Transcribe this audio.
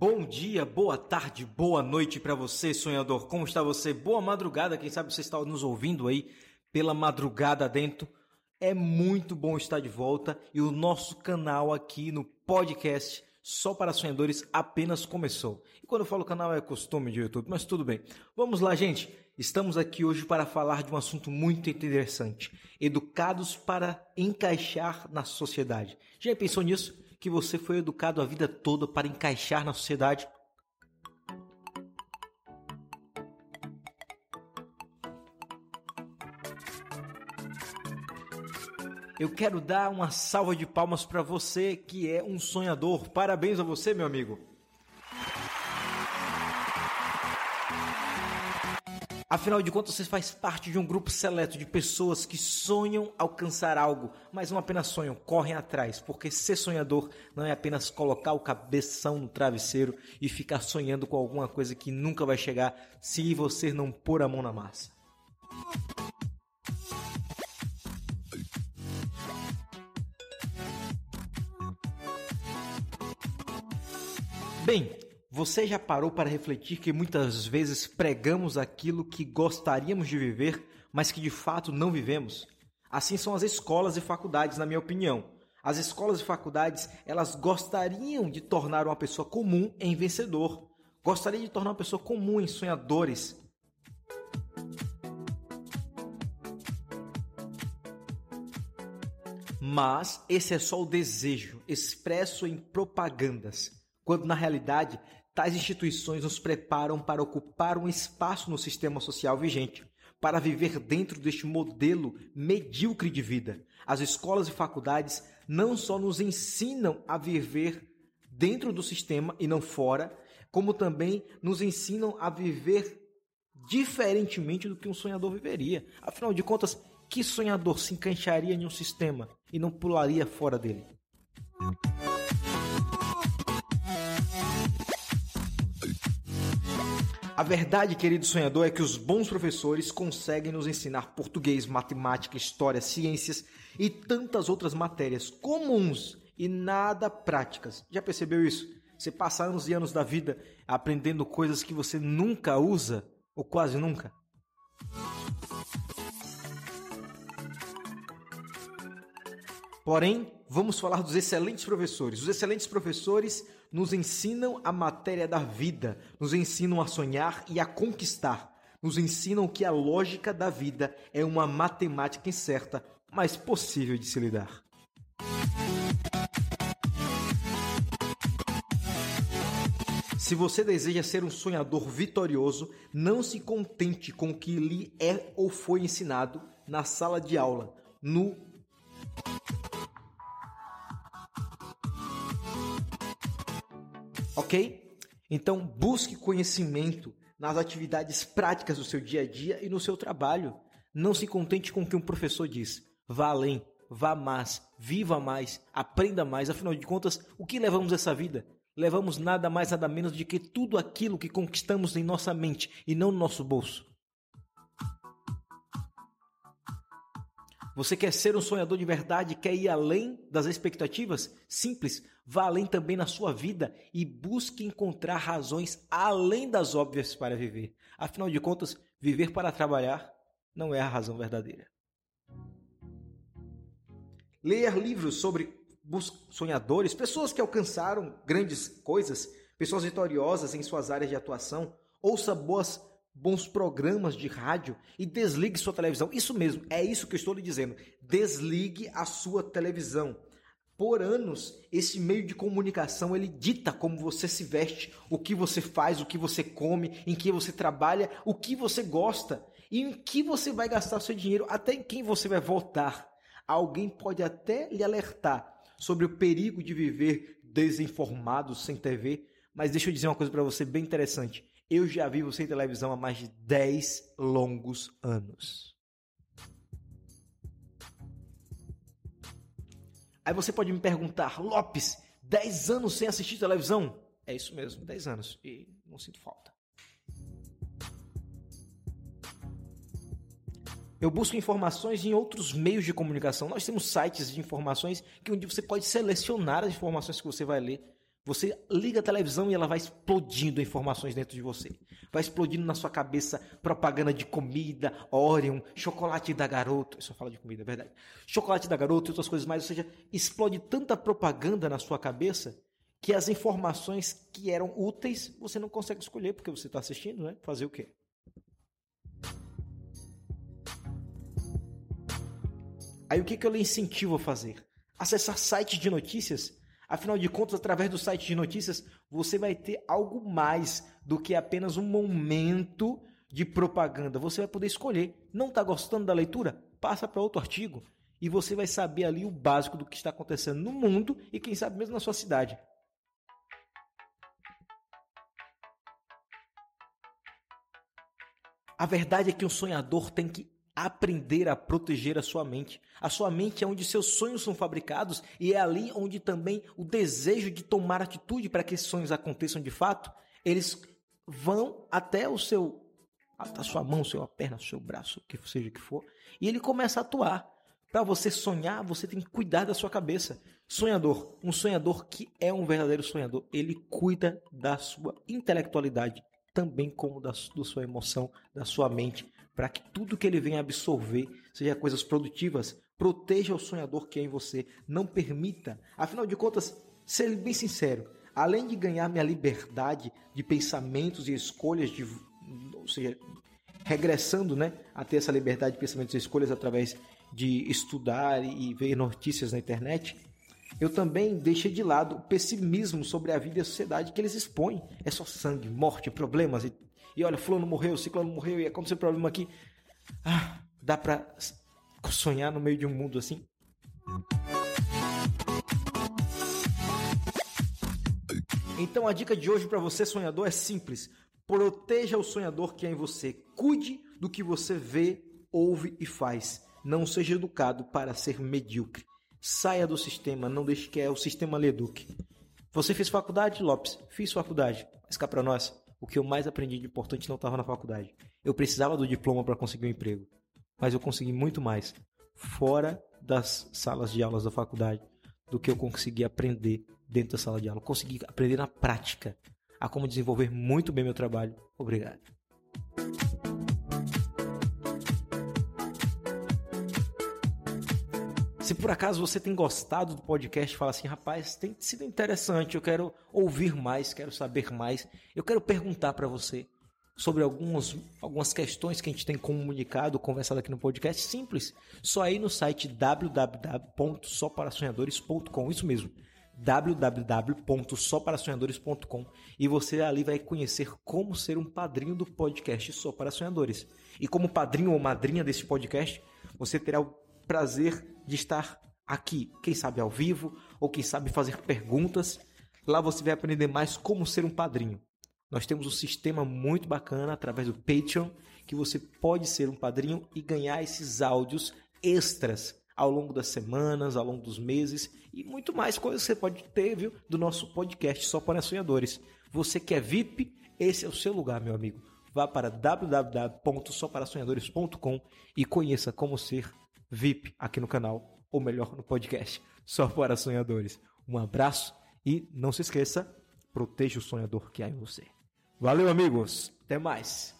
Bom dia, boa tarde, boa noite para você, sonhador. Como está você? Boa madrugada. Quem sabe você está nos ouvindo aí pela madrugada dentro. É muito bom estar de volta e o nosso canal aqui no podcast só para sonhadores apenas começou. E quando eu falo canal é costume de YouTube, mas tudo bem. Vamos lá, gente. Estamos aqui hoje para falar de um assunto muito interessante: educados para encaixar na sociedade. Já pensou nisso? Que você foi educado a vida toda para encaixar na sociedade? Eu quero dar uma salva de palmas para você que é um sonhador. Parabéns a você, meu amigo. Afinal de contas, você faz parte de um grupo seleto de pessoas que sonham alcançar algo, mas não apenas sonham, correm atrás, porque ser sonhador não é apenas colocar o cabeção no travesseiro e ficar sonhando com alguma coisa que nunca vai chegar se você não pôr a mão na massa. Bem, você já parou para refletir que muitas vezes pregamos aquilo que gostaríamos de viver, mas que de fato não vivemos? Assim são as escolas e faculdades, na minha opinião. As escolas e faculdades, elas gostariam de tornar uma pessoa comum em vencedor. Gostariam de tornar uma pessoa comum em sonhadores. Mas esse é só o desejo expresso em propagandas quando na realidade tais instituições nos preparam para ocupar um espaço no sistema social vigente, para viver dentro deste modelo medíocre de vida. As escolas e faculdades não só nos ensinam a viver dentro do sistema e não fora, como também nos ensinam a viver diferentemente do que um sonhador viveria. Afinal de contas, que sonhador se encaixaria em um sistema e não pularia fora dele? A verdade, querido sonhador, é que os bons professores conseguem nos ensinar português, matemática, história, ciências e tantas outras matérias comuns e nada práticas. Já percebeu isso? Você passa anos e anos da vida aprendendo coisas que você nunca usa ou quase nunca. Porém, vamos falar dos excelentes professores. Os excelentes professores nos ensinam a matéria da vida, nos ensinam a sonhar e a conquistar, nos ensinam que a lógica da vida é uma matemática incerta, mas possível de se lidar. Se você deseja ser um sonhador vitorioso, não se contente com o que lhe é ou foi ensinado na sala de aula, no Ok? Então, busque conhecimento nas atividades práticas do seu dia a dia e no seu trabalho. Não se contente com o que um professor diz. Vá além, vá mais, viva mais, aprenda mais. Afinal de contas, o que levamos essa vida? Levamos nada mais, nada menos do que tudo aquilo que conquistamos em nossa mente e não no nosso bolso. Você quer ser um sonhador de verdade? Quer ir além das expectativas? Simples, vá além também na sua vida e busque encontrar razões além das óbvias para viver. Afinal de contas, viver para trabalhar não é a razão verdadeira. Ler livros sobre sonhadores, pessoas que alcançaram grandes coisas, pessoas vitoriosas em suas áreas de atuação, ouça boas bons programas de rádio e desligue sua televisão. Isso mesmo, é isso que eu estou lhe dizendo. Desligue a sua televisão. Por anos, esse meio de comunicação ele dita como você se veste, o que você faz, o que você come, em que você trabalha, o que você gosta e em que você vai gastar seu dinheiro, até em quem você vai votar. Alguém pode até lhe alertar sobre o perigo de viver desinformado sem TV, mas deixa eu dizer uma coisa para você bem interessante. Eu já vivo sem televisão há mais de 10 longos anos. Aí você pode me perguntar, Lopes, 10 anos sem assistir televisão? É isso mesmo, 10 anos. E não sinto falta. Eu busco informações em outros meios de comunicação. Nós temos sites de informações que onde você pode selecionar as informações que você vai ler. Você liga a televisão e ela vai explodindo informações dentro de você. Vai explodindo na sua cabeça propaganda de comida, Orion, chocolate da garoto. Eu só falo de comida, é verdade. Chocolate da garoto e outras coisas mais. Ou seja, explode tanta propaganda na sua cabeça que as informações que eram úteis você não consegue escolher porque você está assistindo, né? Fazer o quê? Aí o que, que eu lhe incentivo a fazer? Acessar sites de notícias Afinal de contas, através do site de notícias, você vai ter algo mais do que apenas um momento de propaganda. Você vai poder escolher. Não está gostando da leitura? Passa para outro artigo. E você vai saber ali o básico do que está acontecendo no mundo e, quem sabe, mesmo na sua cidade. A verdade é que um sonhador tem que aprender a proteger a sua mente. A sua mente é onde seus sonhos são fabricados e é ali onde também o desejo de tomar atitude para que esses sonhos aconteçam de fato, eles vão até o seu a sua mão, sua perna, seu braço, o que seja que for, e ele começa a atuar. Para você sonhar, você tem que cuidar da sua cabeça. Sonhador, um sonhador que é um verdadeiro sonhador, ele cuida da sua intelectualidade, também como da, da sua emoção, da sua mente, para que tudo que ele venha absorver seja coisas produtivas. Proteja o sonhador que é em você. Não permita. Afinal de contas, ser bem sincero, além de ganhar minha liberdade de pensamentos e escolhas, de, ou seja, regressando né, a ter essa liberdade de pensamentos e escolhas através de estudar e ver notícias na internet, eu também deixei de lado o pessimismo sobre a vida e a sociedade que eles expõem. É só sangue, morte, problemas e e olha, fulano morreu, ciclano morreu e aconteceu problema aqui. Ah, dá pra sonhar no meio de um mundo assim? Então a dica de hoje para você sonhador é simples. Proteja o sonhador que é em você. Cuide do que você vê, ouve e faz. Não seja educado para ser medíocre. Saia do sistema, não deixe que é o sistema lhe eduque. Você fez faculdade, Lopes? Fiz faculdade. Mas cá para nós o que eu mais aprendi de importante não estava na faculdade. Eu precisava do diploma para conseguir um emprego, mas eu consegui muito mais fora das salas de aulas da faculdade do que eu consegui aprender dentro da sala de aula. Consegui aprender na prática a como desenvolver muito bem meu trabalho. Obrigado. Se por acaso você tem gostado do podcast, fala assim, rapaz, tem sido interessante, eu quero ouvir mais, quero saber mais, eu quero perguntar para você sobre algumas, algumas questões que a gente tem comunicado, conversado aqui no podcast, simples. Só aí no site www.soparasonhadores.com, isso mesmo, www.soparasonhadores.com e você ali vai conhecer como ser um padrinho do podcast Só para Sonhadores. E como padrinho ou madrinha desse podcast, você terá o prazer de estar aqui, quem sabe ao vivo, ou quem sabe fazer perguntas. Lá você vai aprender mais como ser um padrinho. Nós temos um sistema muito bacana através do Patreon, que você pode ser um padrinho e ganhar esses áudios extras ao longo das semanas, ao longo dos meses e muito mais coisas que você pode ter, viu, do nosso podcast só para sonhadores. Você que é VIP, esse é o seu lugar, meu amigo. Vá para www.soparasonhadores.com e conheça como ser VIP aqui no canal, ou melhor, no podcast, só para sonhadores. Um abraço e não se esqueça, proteja o sonhador que há em você. Valeu, amigos. Até mais.